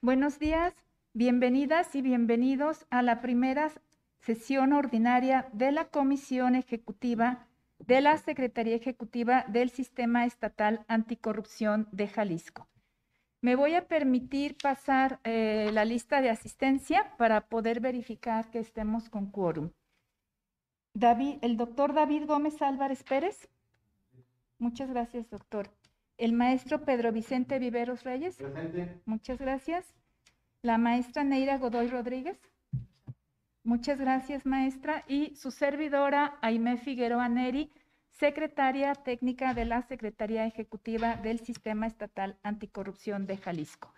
Buenos días, bienvenidas y bienvenidos a la primera sesión ordinaria de la Comisión Ejecutiva de la Secretaría Ejecutiva del Sistema Estatal Anticorrupción de Jalisco. Me voy a permitir pasar eh, la lista de asistencia para poder verificar que estemos con quórum. David, el doctor David Gómez Álvarez Pérez. Muchas gracias, doctor. El maestro Pedro Vicente Viveros Reyes. Presente. Muchas gracias. La maestra Neira Godoy Rodríguez. Muchas gracias, maestra. Y su servidora, Aime Figueroa Neri, secretaria técnica de la Secretaría Ejecutiva del Sistema Estatal Anticorrupción de Jalisco.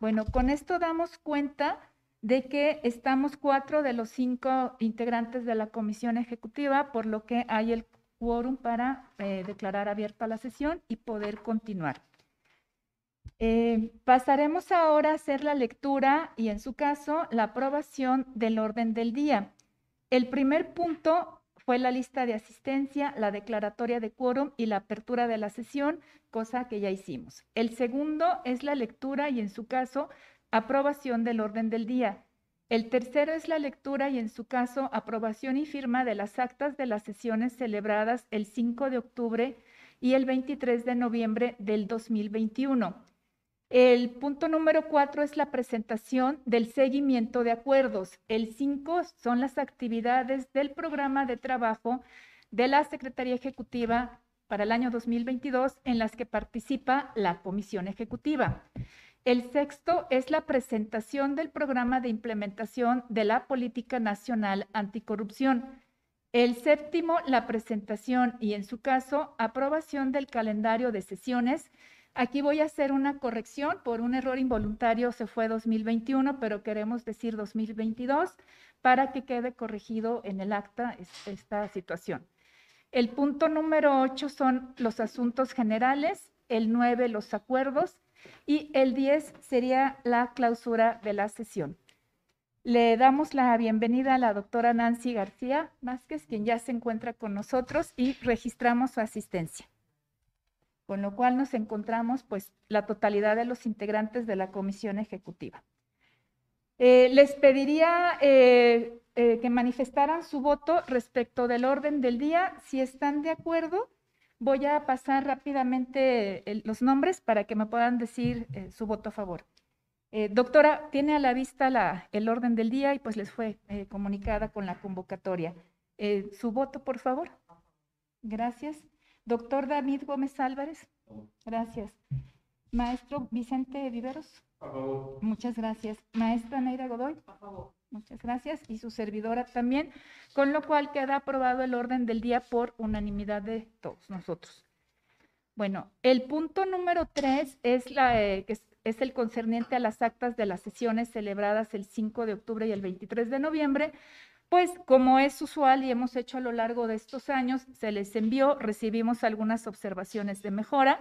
Bueno, con esto damos cuenta de que estamos cuatro de los cinco integrantes de la comisión ejecutiva, por lo que hay el quórum para eh, declarar abierta la sesión y poder continuar. Eh, pasaremos ahora a hacer la lectura y, en su caso, la aprobación del orden del día. El primer punto fue la lista de asistencia, la declaratoria de quórum y la apertura de la sesión, cosa que ya hicimos. El segundo es la lectura y, en su caso, aprobación del orden del día. El tercero es la lectura y, en su caso, aprobación y firma de las actas de las sesiones celebradas el 5 de octubre y el 23 de noviembre del 2021. El punto número cuatro es la presentación del seguimiento de acuerdos. El cinco son las actividades del programa de trabajo de la Secretaría Ejecutiva para el año 2022 en las que participa la Comisión Ejecutiva. El sexto es la presentación del programa de implementación de la Política Nacional Anticorrupción. El séptimo, la presentación y, en su caso, aprobación del calendario de sesiones. Aquí voy a hacer una corrección por un error involuntario, se fue 2021, pero queremos decir 2022 para que quede corregido en el acta esta situación. El punto número 8 son los asuntos generales, el 9 los acuerdos y el 10 sería la clausura de la sesión. Le damos la bienvenida a la doctora Nancy García Vázquez, quien ya se encuentra con nosotros y registramos su asistencia. Con lo cual nos encontramos pues la totalidad de los integrantes de la comisión ejecutiva. Eh, les pediría eh, eh, que manifestaran su voto respecto del orden del día. Si están de acuerdo, Voy a pasar rápidamente los nombres para que me puedan decir eh, su voto a favor. Eh, doctora, tiene a la vista la, el orden del día y pues les fue eh, comunicada con la convocatoria. su voto, por favor. Gracias. Doctor David Gómez Álvarez. Gracias. Maestro Vicente Viveros. A favor. Muchas gracias. Maestra Neira Godoy. A favor. Muchas gracias. Y su servidora también, con lo cual queda aprobado el orden del día por unanimidad de todos nosotros. Bueno, el punto número tres es, la, eh, es, el concerniente a las actas de las sesiones celebradas el 5 de octubre y el 23 de noviembre. Pues como es usual y hemos hecho a lo largo de estos años, se les envió, recibimos algunas observaciones de mejora,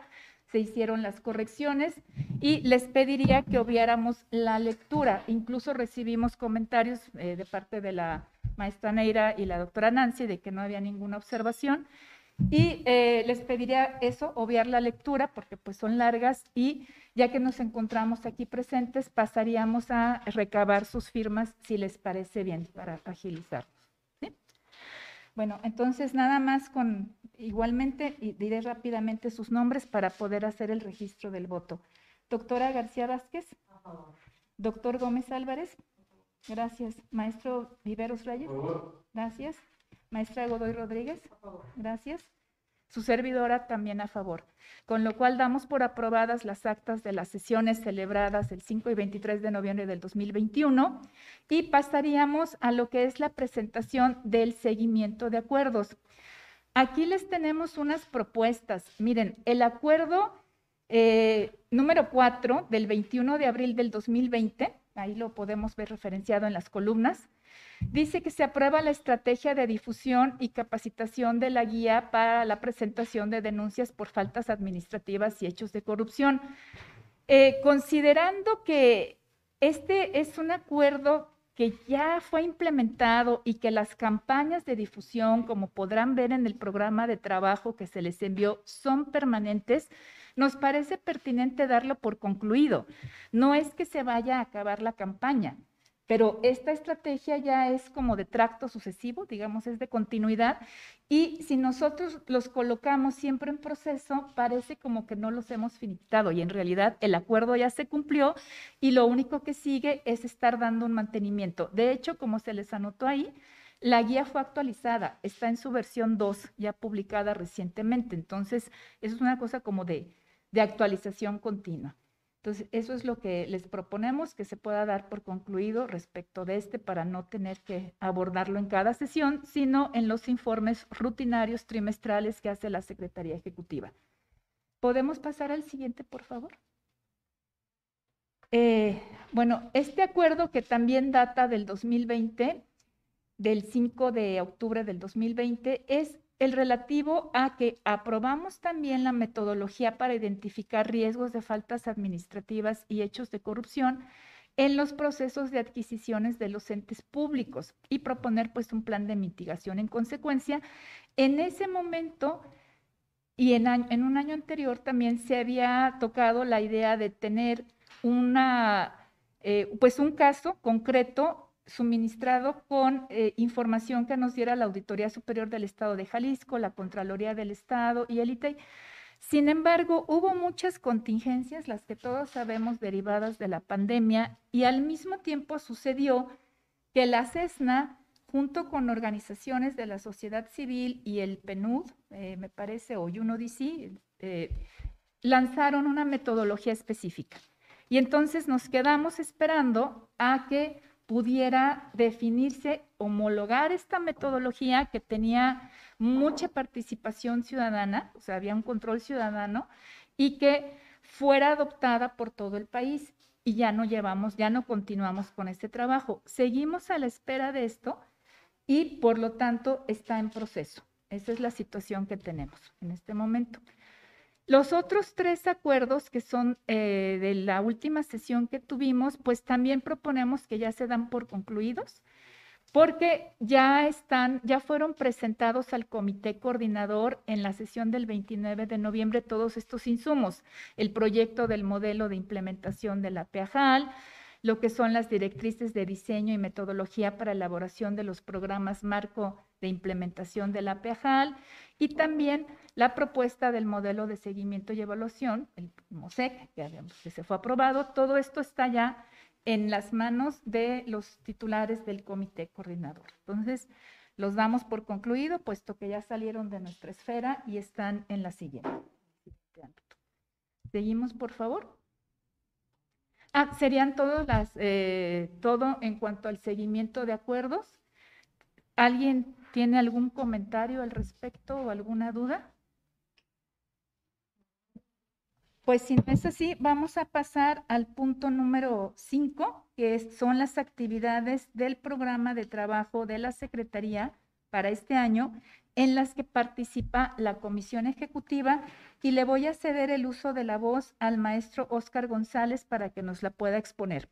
se hicieron las correcciones y les pediría que obviáramos la lectura. Incluso recibimos comentarios eh, de parte de la maestra Neira y la doctora Nancy de que no había ninguna observación. Y eh, les pediría eso, obviar la lectura, porque pues son largas y ya que nos encontramos aquí presentes, pasaríamos a recabar sus firmas si les parece bien para agilizarnos. Bueno, entonces nada más con igualmente y diré rápidamente sus nombres para poder hacer el registro del voto. Doctora García Vázquez. Doctor Gómez Álvarez. Gracias. Maestro Viveros Reyes. Gracias. Maestra Godoy Rodríguez. Gracias. Su servidora también a favor. Con lo cual damos por aprobadas las actas de las sesiones celebradas el 5 y 23 de noviembre del 2021 y pasaríamos a lo que es la presentación del seguimiento de acuerdos. Aquí les tenemos unas propuestas. Miren, el acuerdo eh, número 4 del 21 de abril del 2020, ahí lo podemos ver referenciado en las columnas, dice que se aprueba la estrategia de difusión y capacitación de la guía para la presentación de denuncias por faltas administrativas y hechos de corrupción. Eh, considerando que este es un acuerdo que ya fue implementado y que las campañas de difusión, como podrán ver en el programa de trabajo que se les envió, son permanentes, nos parece pertinente darlo por concluido. No es que se vaya a acabar la campaña, pero esta estrategia ya es como de tracto sucesivo, digamos, es de continuidad. Y si nosotros los colocamos siempre en proceso, parece como que no los hemos finitado y en realidad el acuerdo ya se cumplió y lo único que sigue es estar dando un mantenimiento. De hecho, como se les anotó ahí, la guía fue actualizada, está en su versión 2, ya publicada recientemente. Entonces, eso es una cosa como de, de actualización continua. Entonces, eso es lo que les proponemos, que se pueda dar por concluido respecto de este para no tener que abordarlo en cada sesión, sino en los informes rutinarios trimestrales que hace la Secretaría Ejecutiva. ¿Podemos pasar al siguiente, por favor? Eh, bueno, este acuerdo que también data del 2020, del 5 de octubre del 2020, es el relativo a que aprobamos también la metodología para identificar riesgos de faltas administrativas y hechos de corrupción en los procesos de adquisiciones de los entes públicos y proponer pues un plan de mitigación. En consecuencia, en ese momento y en, un año anterior también se había tocado la idea de tener una, eh, pues un caso concreto suministrado con eh, información que nos diera la Auditoría Superior del Estado de Jalisco, la Contraloría del Estado y el ITEI. Sin embargo, hubo muchas contingencias, las que todos sabemos derivadas de la pandemia, y al mismo tiempo sucedió que la CESNA, junto con organizaciones de la sociedad civil y el PNUD, eh, me parece, o UNODC, eh, lanzaron una metodología específica. Y entonces nos quedamos esperando a que pudiera definirse, homologar esta metodología que tenía mucha participación ciudadana, o sea, había un control ciudadano, y que fuera adoptada por todo el país. Y ya no llevamos, ya no continuamos con este trabajo. Seguimos a la espera de esto y por lo tanto está en proceso. Esa es la situación que tenemos en este momento. Los otros tres acuerdos que son eh, de la última sesión que tuvimos, pues también proponemos que ya se dan por concluidos, porque ya están, ya fueron presentados al comité coordinador en la sesión del 29 de noviembre todos estos insumos, el proyecto del modelo de implementación de la PEAJAL, lo que son las directrices de diseño y metodología para elaboración de los programas marco de implementación de la PEAJAL y también la propuesta del modelo de seguimiento y evaluación, el MOSEC, que se fue aprobado. Todo esto está ya en las manos de los titulares del comité coordinador. Entonces, los damos por concluido, puesto que ya salieron de nuestra esfera y están en la siguiente. Seguimos, por favor. Ah, serían todas las, eh, todo en cuanto al seguimiento de acuerdos. ¿Alguien tiene algún comentario al respecto o alguna duda? Pues si no es así, vamos a pasar al punto número 5, que son las actividades del programa de trabajo de la Secretaría para este año en las que participa la Comisión Ejecutiva y le voy a ceder el uso de la voz al maestro Oscar González para que nos la pueda exponer.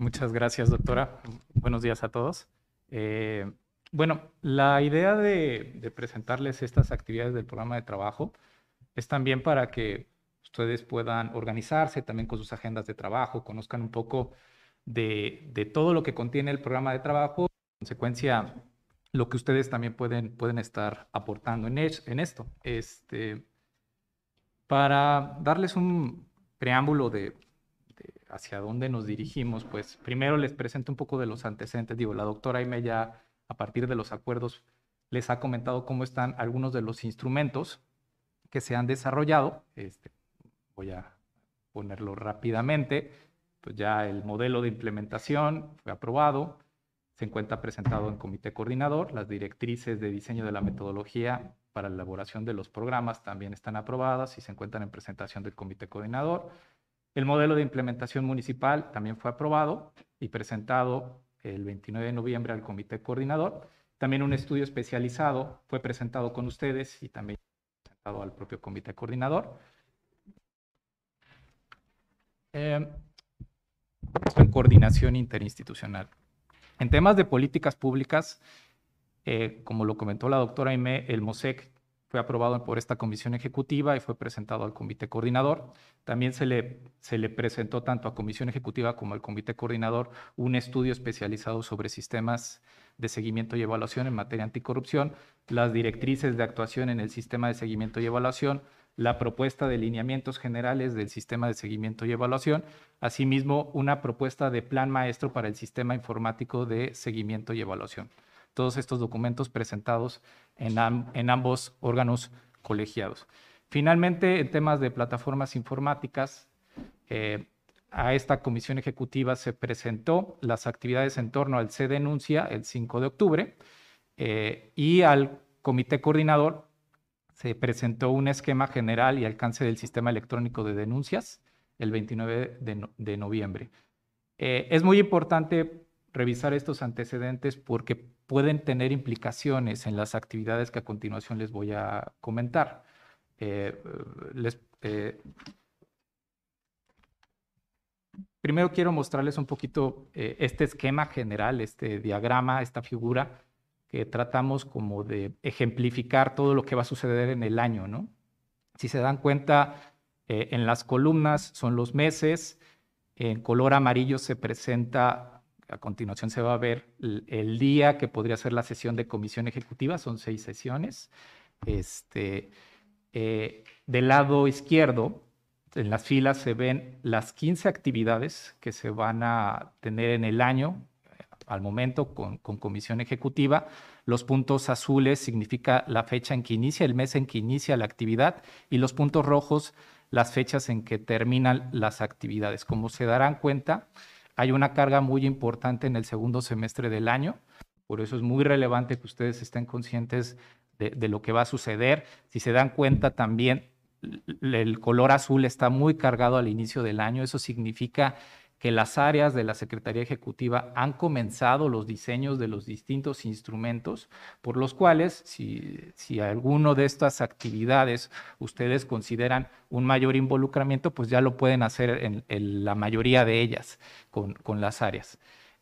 Muchas gracias, doctora. Buenos días a todos. Eh, bueno, la idea de, presentarles estas actividades del programa de trabajo es también para que ustedes puedan organizarse también con sus agendas de trabajo, conozcan un poco de, todo lo que contiene el programa de trabajo, en consecuencia, lo que ustedes también pueden, pueden estar aportando en, en esto. Este, para darles un preámbulo de, hacia dónde nos dirigimos, pues primero les presento un poco de los antecedentes. Digo, la doctora Aime ya a partir de los acuerdos les ha comentado cómo están algunos de los instrumentos que se han desarrollado. Este, voy a ponerlo rápidamente pues ya el modelo de implementación fue aprobado, se encuentra presentado en comité coordinador, las directrices de diseño de la metodología para la elaboración de los programas también están aprobadas y se encuentran en presentación del comité coordinador. El modelo de implementación municipal también fue aprobado y presentado el 29 de noviembre al comité coordinador. También un estudio especializado fue presentado con ustedes y también presentado al propio comité coordinador. En coordinación interinstitucional. En temas de políticas públicas, eh, como lo comentó la doctora Aime, el MOSEC fue aprobado por esta comisión ejecutiva y fue presentado al comité coordinador. También se le, se le presentó tanto a comisión ejecutiva como al comité coordinador un estudio especializado sobre sistemas de seguimiento y evaluación en materia anticorrupción, las directrices de actuación en el sistema de seguimiento y evaluación, la propuesta de lineamientos generales del sistema de seguimiento y evaluación, asimismo una propuesta de plan maestro para el sistema informático de seguimiento y evaluación todos estos documentos presentados en, ambos órganos colegiados. Finalmente, en temas de plataformas informáticas, eh, a esta comisión ejecutiva se presentó las actividades en torno al C denuncia el 5 de octubre eh, y al comité coordinador se presentó un esquema general y alcance del sistema electrónico de denuncias el 29 de, noviembre. Eh, es muy importante revisar estos antecedentes porque pueden tener implicaciones en las actividades que a continuación les voy a comentar. Eh, eh, primero quiero mostrarles un poquito eh, este esquema general, este diagrama, esta figura que tratamos como de ejemplificar todo lo que va a suceder en el año, ¿no? Si se dan cuenta, en las columnas son los meses, en color amarillo se presenta a continuación se va a ver el, día que podría ser la sesión de comisión ejecutiva, son seis sesiones. Este, eh, del lado izquierdo, en las filas se ven las 15 actividades que se van a tener en el año al momento con, con, comisión ejecutiva. Los puntos azules significa la fecha en que inicia, el mes en que inicia la actividad y los puntos rojos las fechas en que terminan las actividades. Como se darán cuenta, hay una carga muy importante en el segundo semestre del año, por eso es muy relevante que ustedes estén conscientes de, lo que va a suceder. Si se dan cuenta también, el color azul está muy cargado al inicio del año, eso significa que las áreas de la Secretaría Ejecutiva han comenzado los diseños de los distintos instrumentos, por los cuales, si, si alguno de estas actividades ustedes consideran un mayor involucramiento, pues ya lo pueden hacer en, la mayoría de ellas con, con las áreas.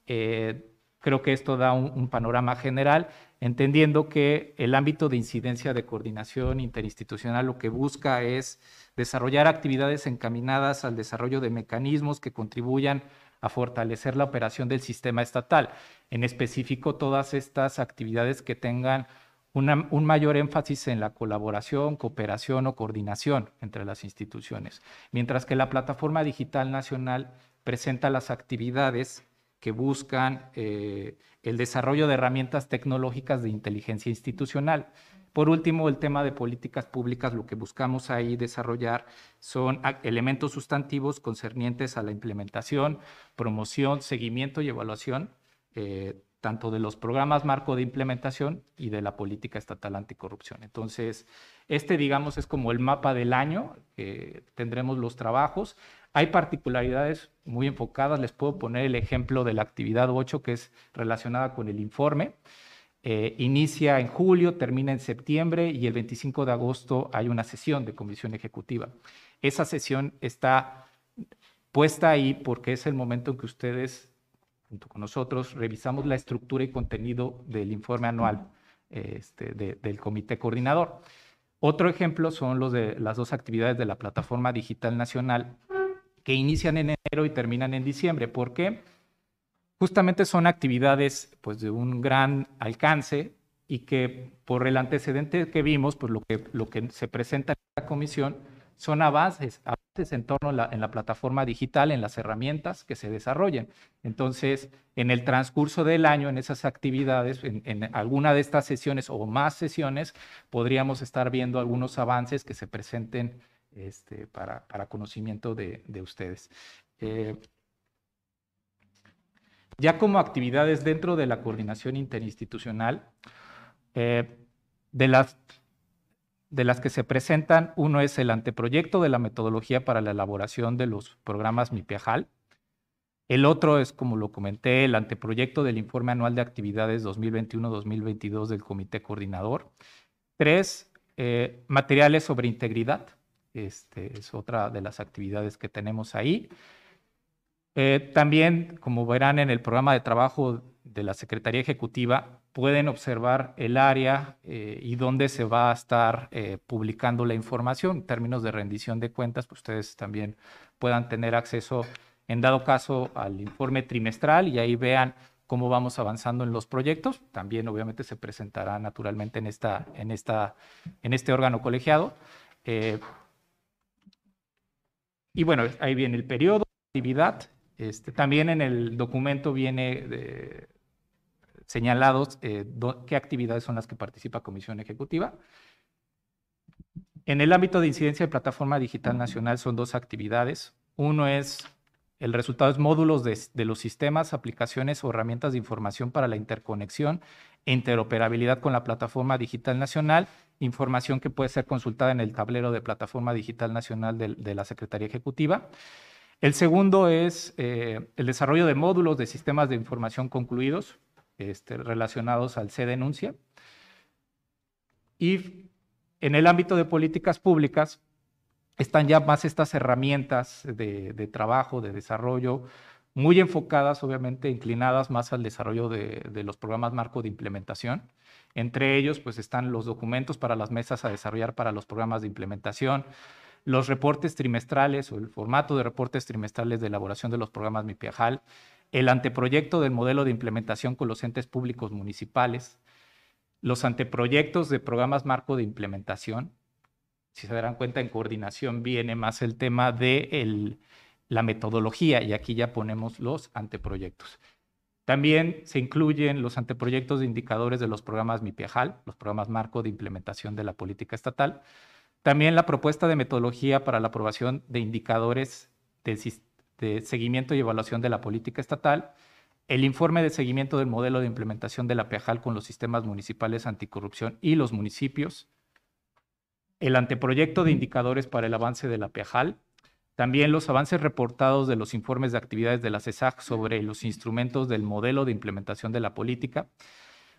Eh, creo que esto da un, panorama general, entendiendo que el ámbito de incidencia de coordinación interinstitucional lo que busca es desarrollar actividades encaminadas al desarrollo de mecanismos que contribuyan a fortalecer la operación del sistema estatal, en específico todas estas actividades que tengan un mayor énfasis en la colaboración, cooperación o coordinación entre las instituciones, mientras que la Plataforma Digital Nacional presenta las actividades que buscan eh, el desarrollo de herramientas tecnológicas de inteligencia institucional, por último, el tema de políticas públicas, lo que buscamos ahí desarrollar son elementos sustantivos concernientes a la implementación, promoción, seguimiento y evaluación, eh, tanto de los programas marco de implementación y de la política estatal anticorrupción. Entonces, este, digamos, es como el mapa del año, que tendremos los trabajos. Hay particularidades muy enfocadas, les puedo poner el ejemplo de la actividad 8, que es relacionada con el informe. Eh, inicia en julio, termina en septiembre y el 25 de agosto hay una sesión de comisión ejecutiva. Esa sesión está puesta ahí porque es el momento en que ustedes, junto con nosotros, revisamos la estructura y contenido del informe anual este, del comité coordinador. Otro ejemplo son los de las dos actividades de la plataforma digital nacional que inician en enero y terminan en diciembre. ¿Por qué? justamente son actividades pues, de un gran alcance y que por el antecedente que vimos, pues lo que, lo que se presenta en la comisión son avances, avances en torno a la, en la plataforma digital, en las herramientas que se desarrollen. Entonces, en el transcurso del año, en esas actividades, en, alguna de estas sesiones o más sesiones, podríamos estar viendo algunos avances que se presenten este, para, para conocimiento de, de ustedes. Eh, ya como actividades dentro de la coordinación interinstitucional, eh, de, las, de las que se presentan, uno es el anteproyecto de la metodología para la elaboración de los programas MIPEJAL. El otro es, como lo comenté, el anteproyecto del informe anual de actividades 2021-2022 del Comité Coordinador. Tres, eh, materiales sobre integridad. Este es otra de las actividades que tenemos ahí. Eh, también, como verán en el programa de trabajo de la Secretaría Ejecutiva, pueden observar el área eh, y dónde se va a estar eh, publicando la información en términos de rendición de cuentas, pues ustedes también puedan tener acceso, en dado caso, al informe trimestral y ahí vean cómo vamos avanzando en los proyectos. También, obviamente, se presentará naturalmente en, esta, en, esta, en este órgano colegiado. Y bueno, ahí viene el periodo, actividad, este, también en el documento viene de, señalados eh, qué actividades son las que participa Comisión Ejecutiva. En el ámbito de incidencia de Plataforma Digital Nacional son dos actividades. Uno es, el resultado es módulos de, de los sistemas, aplicaciones o herramientas de información para la interconexión e interoperabilidad con la Plataforma Digital Nacional, información que puede ser consultada en el tablero de Plataforma Digital Nacional de, la Secretaría Ejecutiva. El segundo es eh, el desarrollo de módulos de sistemas de información concluidos este, relacionados al C-denuncia. Y en el ámbito de políticas públicas están ya más estas herramientas de, trabajo, de desarrollo, muy enfocadas, obviamente, inclinadas más al desarrollo de, los programas marco de implementación. Entre ellos, pues están los documentos para las mesas a desarrollar para los programas de implementación, los reportes trimestrales o el formato de reportes trimestrales de elaboración de los programas MIPIAJAL, el anteproyecto del modelo de implementación con los entes públicos municipales, los anteproyectos de programas marco de implementación. Si se darán cuenta, en coordinación viene más el tema de la metodología y aquí ya ponemos los anteproyectos. También se incluyen los anteproyectos de indicadores de los programas MIPIAJAL, los programas marco de implementación de la política estatal, también la propuesta de metodología para la aprobación de indicadores de, seguimiento y evaluación de la política estatal, el informe de seguimiento del modelo de implementación de la PEAJAL con los sistemas municipales anticorrupción y los municipios, el anteproyecto de indicadores para el avance de la PEAJAL, también los avances reportados de los informes de actividades de la CESAC sobre los instrumentos del modelo de implementación de la política,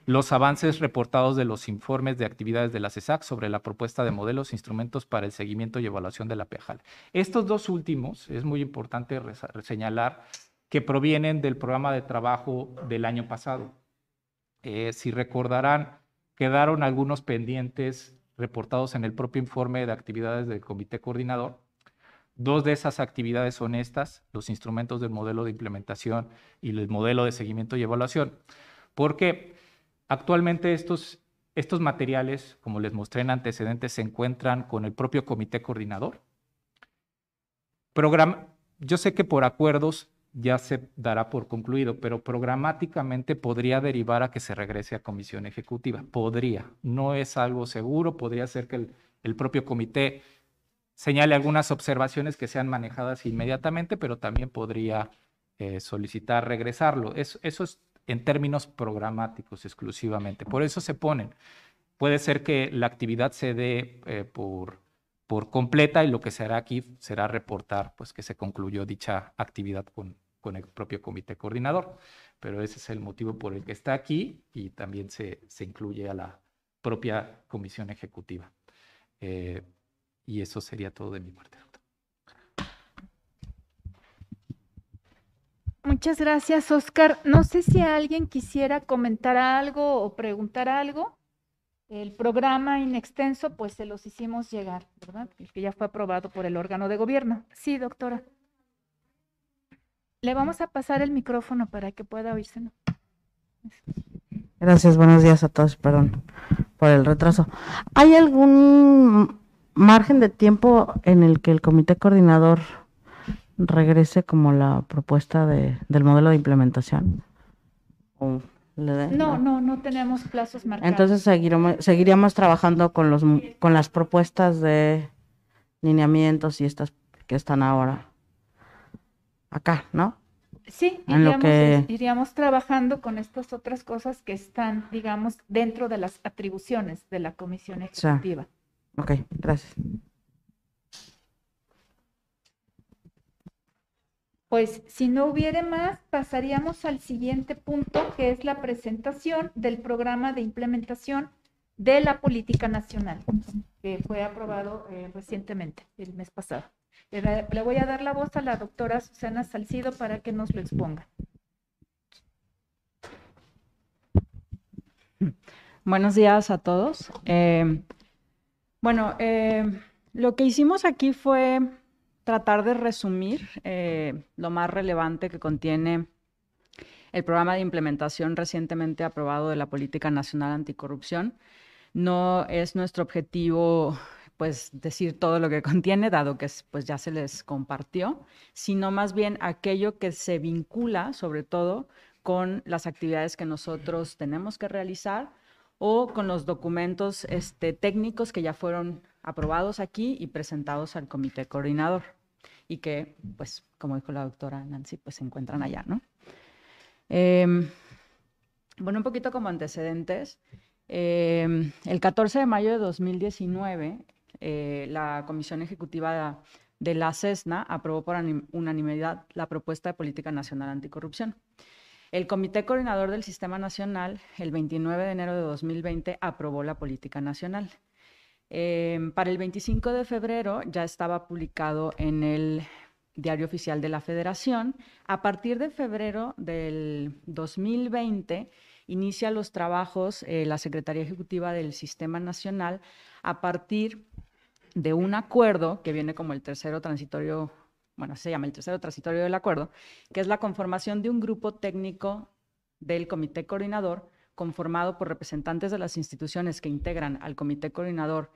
los avances reportados de los informes de actividades de la CESAC sobre la propuesta de modelos e instrumentos para el seguimiento y evaluación de la PEJAL. Estos dos últimos, es muy importante señalar, que provienen del programa de trabajo del año pasado. Eh, si recordarán, quedaron algunos pendientes reportados en el propio informe de actividades del comité coordinador. Dos de esas actividades son estas, los instrumentos del modelo de implementación y el modelo de seguimiento y evaluación. Porque Actualmente estos, estos materiales, como les mostré en antecedentes, se encuentran con el propio comité coordinador. yo sé que por acuerdos ya se dará por concluido, pero programáticamente podría derivar a que se regrese a comisión ejecutiva. Podría, no es algo seguro, podría ser que el, propio comité señale algunas observaciones que sean manejadas inmediatamente, pero también podría eh, solicitar regresarlo. eso es en términos programáticos exclusivamente. Por eso se ponen. Puede ser que la actividad se dé eh, por, por completa y lo que se hará aquí será reportar pues, que se concluyó dicha actividad con, con el propio comité coordinador. Pero ese es el motivo por el que está aquí y también se, se incluye a la propia comisión ejecutiva. Eh, y eso sería todo de mi parte. Muchas gracias, Oscar. No sé si alguien quisiera comentar algo o preguntar algo. El programa in extenso, pues se los hicimos llegar, ¿verdad? El que ya fue aprobado por el órgano de gobierno. Sí, doctora. Le vamos a pasar el micrófono para que pueda oírse. Gracias, buenos días a todos, perdón por el retraso. ¿Hay algún margen de tiempo en el que el comité coordinador regrese como la propuesta de, del modelo de implementación? no, no, no tenemos plazos marcados. Entonces seguiremos, seguiríamos trabajando con, los, con las propuestas de lineamientos y estas que están ahora acá, ¿no? Sí, iríamos, que... iríamos, trabajando con estas otras cosas que están, digamos, dentro de las atribuciones de la Comisión Ejecutiva. Ok, gracias. Pues si no hubiere más, pasaríamos al siguiente punto, que es la presentación del programa de implementación de la política nacional, que fue aprobado eh, recientemente, el mes pasado. Le, le voy a dar la voz a la doctora Susana Salcido para que nos lo exponga. Buenos días a todos. Eh, bueno, eh, lo que hicimos aquí fue tratar de resumir eh, lo más relevante que contiene el programa de implementación recientemente aprobado de la Política Nacional Anticorrupción. No es nuestro objetivo pues decir todo lo que contiene, dado que pues ya se les compartió, sino más bien aquello que se vincula sobre todo con las actividades que nosotros tenemos que realizar o con los documentos este, técnicos que ya fueron aprobados aquí y presentados al comité coordinador y que, pues, como dijo la doctora Nancy, pues se encuentran allá, ¿no? Em, bueno, un poquito como antecedentes. Em, el 14 de mayo de 2019, eh, la Comisión Ejecutiva de la CESNA aprobó por unanimidad la propuesta de política nacional anticorrupción. El Comité Coordinador del Sistema Nacional, el 29 de enero de 2020, aprobó la política nacional. Em, para el 25 de febrero ya estaba publicado en el Diario Oficial de la Federación. A partir de febrero del 2020 inicia los trabajos eh, la Secretaría Ejecutiva del Sistema Nacional a partir de un acuerdo que viene como el tercero transitorio bueno, se llama el tercero transitorio del acuerdo, que es la conformación de un grupo técnico del comité coordinador conformado por representantes de las instituciones que integran al comité coordinador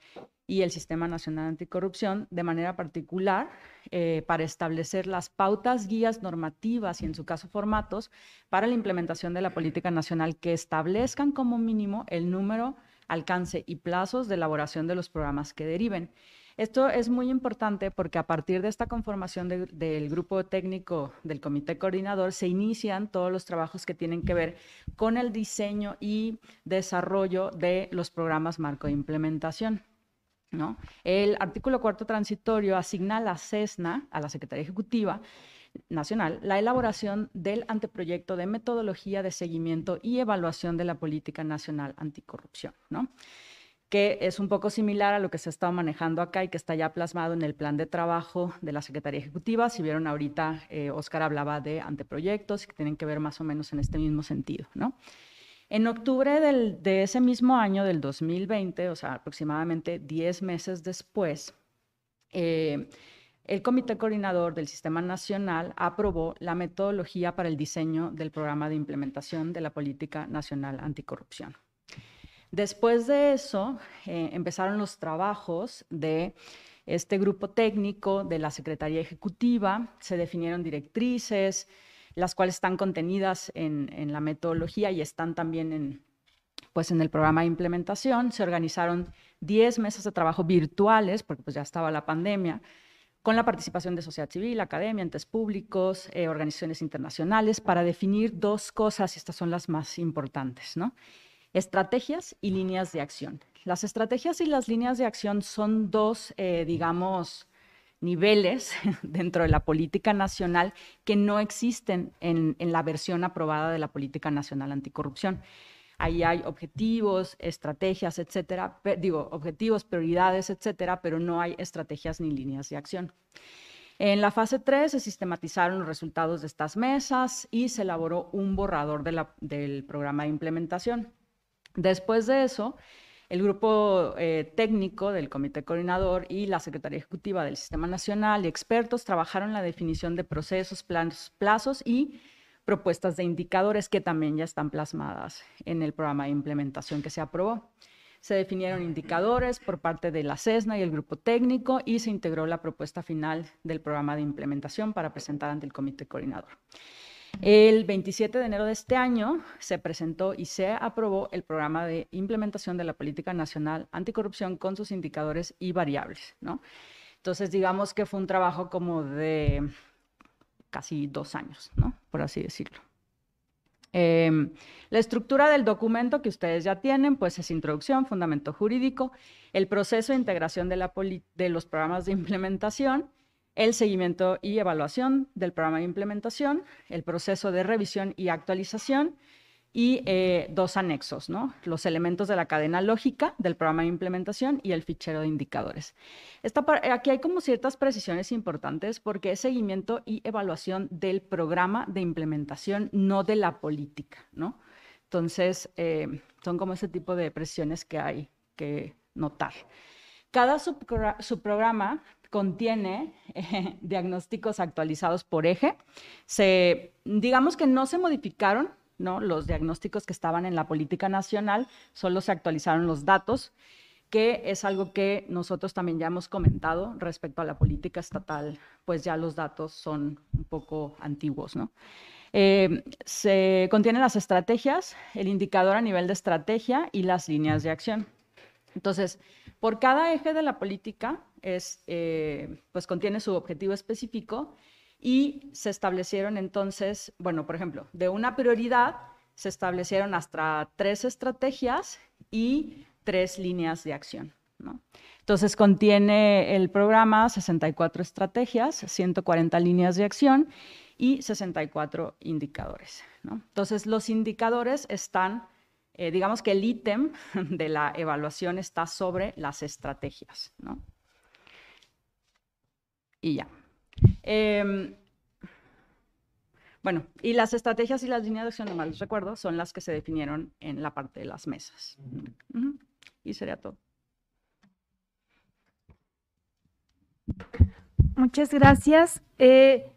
y el Sistema Nacional Anticorrupción de manera particular eh, para establecer las pautas, guías normativas y en su caso formatos para la implementación de la política nacional que establezcan como mínimo el número, alcance y plazos de elaboración de los programas que deriven esto es muy importante porque a partir de esta conformación del grupo técnico del comité coordinador se inician todos los trabajos que tienen que ver con el diseño y desarrollo de los programas marco de implementación. ¿no? El artículo cuarto transitorio asigna a la CESNA, a la Secretaría Ejecutiva, Nacional la elaboración del anteproyecto de metodología de seguimiento y evaluación de la política nacional anticorrupción. ¿no? Que es un poco similar a lo que se ha estado manejando acá y que está ya plasmado en el plan de trabajo de la Secretaría Ejecutiva. Si vieron ahorita, eh, Oscar hablaba de anteproyectos que tienen que ver más o menos en este mismo sentido, ¿no? En octubre de ese mismo año, del 2020, o sea, aproximadamente 10 meses después, eh, el Comité Coordinador del Sistema Nacional aprobó la metodología para el diseño del programa de implementación de la Política Nacional Anticorrupción. Después de eso, eh, empezaron los trabajos de este grupo técnico de la Secretaría Ejecutiva, se definieron directrices, las cuales están contenidas en, la metodología y están también en, pues en el programa de implementación. Se organizaron 10 mesas de trabajo virtuales, porque pues ya estaba la pandemia, con la participación de sociedad civil, academia, entes públicos, eh, organizaciones internacionales, para definir dos cosas, y estas son las más importantes, ¿no? Estrategias y líneas de acción. Las estrategias y las líneas de acción son dos, eh, digamos, niveles dentro de la política nacional que no existen en, la versión aprobada de la política nacional anticorrupción. Ahí hay objetivos, estrategias, etcétera, digo, objetivos, prioridades, etcétera, pero no hay estrategias ni líneas de acción. En la fase 3 se sistematizaron los resultados de estas mesas y se elaboró un borrador del programa de implementación. Después de eso, el grupo eh, técnico del Comité Coordinador y la Secretaría Ejecutiva del Sistema Nacional y expertos trabajaron la definición de procesos, plazos y propuestas de indicadores que también ya están plasmadas en el programa de implementación que se aprobó. Se definieron indicadores por parte de la CESNA y el grupo técnico y se integró la propuesta final del programa de implementación para presentar ante el Comité Coordinador. El 27 de enero de este año se presentó y se aprobó el programa de implementación de la política nacional anticorrupción con sus indicadores y variables, ¿no? Entonces, digamos que fue un trabajo como de casi dos años, ¿no? Por así decirlo. Em, la estructura del documento que ustedes ya tienen, pues es introducción, fundamento jurídico, el proceso de integración de, de los programas de implementación, el seguimiento y evaluación del programa de implementación, el proceso de revisión y actualización, y eh, dos anexos, ¿no? Los elementos de la cadena lógica del programa de implementación y el fichero de indicadores. aquí hay como ciertas precisiones importantes porque es seguimiento y evaluación del programa de implementación, no de la política. Entonces, eh, son como ese tipo de precisiones que hay que notar. Cada subprograma contiene eh, diagnósticos actualizados por eje. Se, digamos que no se modificaron ¿no? Los diagnósticos que estaban en la política nacional, solo se actualizaron los datos, que es algo que nosotros también ya hemos comentado respecto a la política estatal, pues ya los datos son un poco antiguos, ¿no? Eh, se contienen las estrategias, el indicador a nivel de estrategia y las líneas de acción. Entonces, por cada eje de la política es, eh, pues contiene su objetivo específico y se establecieron entonces, bueno, por ejemplo, de una prioridad se establecieron hasta tres estrategias y tres líneas de acción. Entonces contiene el programa 64 estrategias, 140 líneas de acción y 64 indicadores. Entonces los indicadores están, eh, digamos que el ítem de la evaluación está sobre las estrategias. ¿no? Y ya. Em, bueno, y las estrategias y las líneas de acción, no mal recuerdo, son las que se definieron en la parte de las mesas. Y sería todo. Muchas gracias. Eh,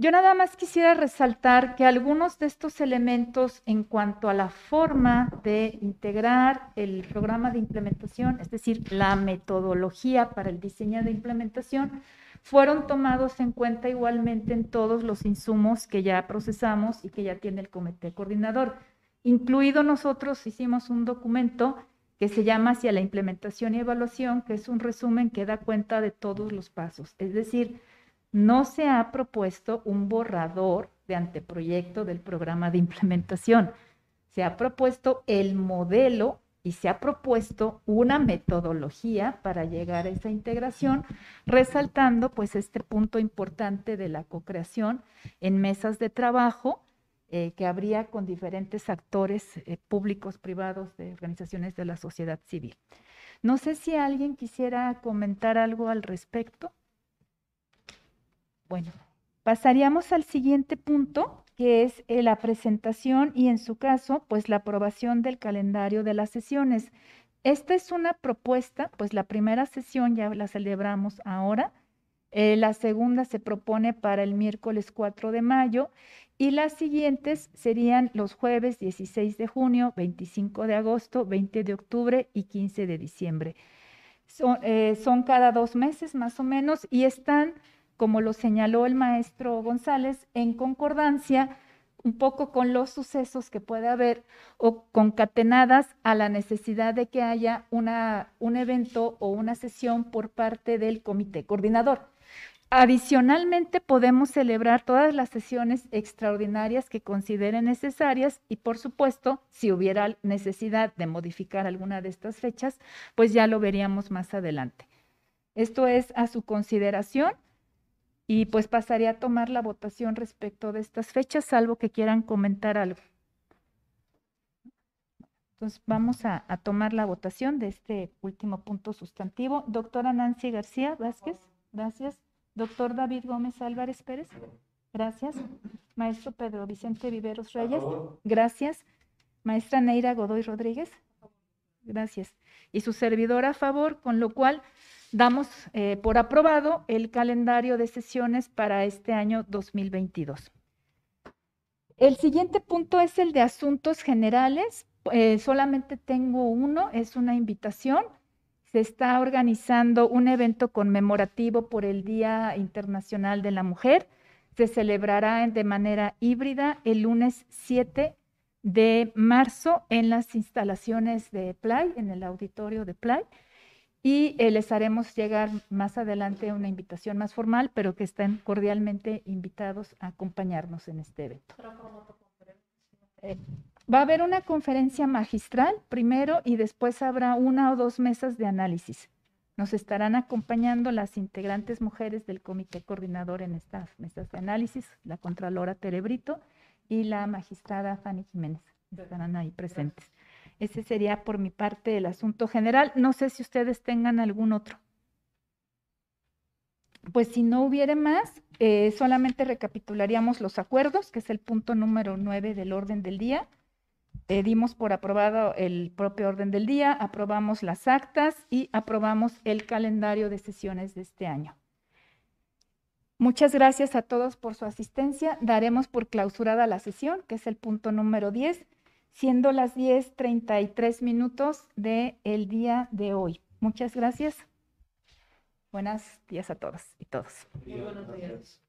yo nada más quisiera resaltar que algunos de estos elementos en cuanto a la forma de integrar el programa de implementación, es decir, la metodología para el diseño de implementación, fueron tomados en cuenta igualmente en todos los insumos que ya procesamos y que ya tiene el comité coordinador. Incluido nosotros hicimos un documento que se llama Hacia la implementación y evaluación, que es un resumen que da cuenta de todos los pasos. Es decir, no se ha propuesto un borrador de anteproyecto del programa de implementación. Se ha propuesto el modelo y se ha propuesto una metodología para llegar a esa integración, resaltando pues este punto importante de la co-creación en mesas de trabajo eh, que habría con diferentes actores eh, públicos, privados, de organizaciones de la sociedad civil. No sé si alguien quisiera comentar algo al respecto. Bueno, pasaríamos al siguiente punto, que es eh, la presentación y en su caso, pues la aprobación del calendario de las sesiones. Esta es una propuesta, pues la primera sesión ya la celebramos ahora, eh, la segunda se propone para el miércoles 4 de mayo y las siguientes serían los jueves 16 de junio, 25 de agosto, 20 de octubre y 15 de diciembre. Eh, son cada dos meses más o menos y están como lo señaló el maestro González, en concordancia un poco con los sucesos que puede haber o concatenadas a la necesidad de que haya una, un evento o una sesión por parte del comité coordinador. Adicionalmente, podemos celebrar todas las sesiones extraordinarias que consideren necesarias y, por supuesto, si hubiera necesidad de modificar alguna de estas fechas, pues ya lo veríamos más adelante. Esto es a su consideración. Y pues pasaría a tomar la votación respecto de estas fechas, salvo que quieran comentar algo. Entonces vamos a, tomar la votación de este último punto sustantivo. Doctora Nancy García Vázquez, gracias. Doctor David Gómez Álvarez Pérez, gracias. Maestro Pedro Vicente Viveros Reyes, gracias. Maestra Neira Godoy Rodríguez, gracias. Y su servidora a favor, con lo cual damos eh, por aprobado el calendario de sesiones para este año 2022. El siguiente punto es el de asuntos generales. Eh, solamente tengo uno, es una invitación. Se está organizando un evento conmemorativo por el Día Internacional de la Mujer. Se celebrará de manera híbrida el lunes 7 de marzo en las instalaciones de Play, en el auditorio de Play y eh, les haremos llegar más adelante una invitación más formal, pero que estén cordialmente invitados a acompañarnos en este evento. Eh, va a haber una conferencia magistral primero y después habrá una o dos mesas de análisis. Nos estarán acompañando las integrantes mujeres del comité coordinador en estas mesas de análisis, la Contralora Terebrito y la magistrada Fanny Jiménez. Estarán ahí presentes. Ese sería por mi parte el asunto general. No sé si ustedes tengan algún otro. Pues si no hubiere más, eh, solamente recapitularíamos los acuerdos, que es el punto número 9 del orden del día. Eh, dimos por aprobado el propio orden del día, aprobamos las actas y aprobamos el calendario de sesiones de este año. Muchas gracias a todos por su asistencia. Daremos por clausurada la sesión, que es el punto número 10, siendo las 10.33 minutos del el día de hoy. Muchas gracias. Buenos días a todos y todos. Muy buenos días.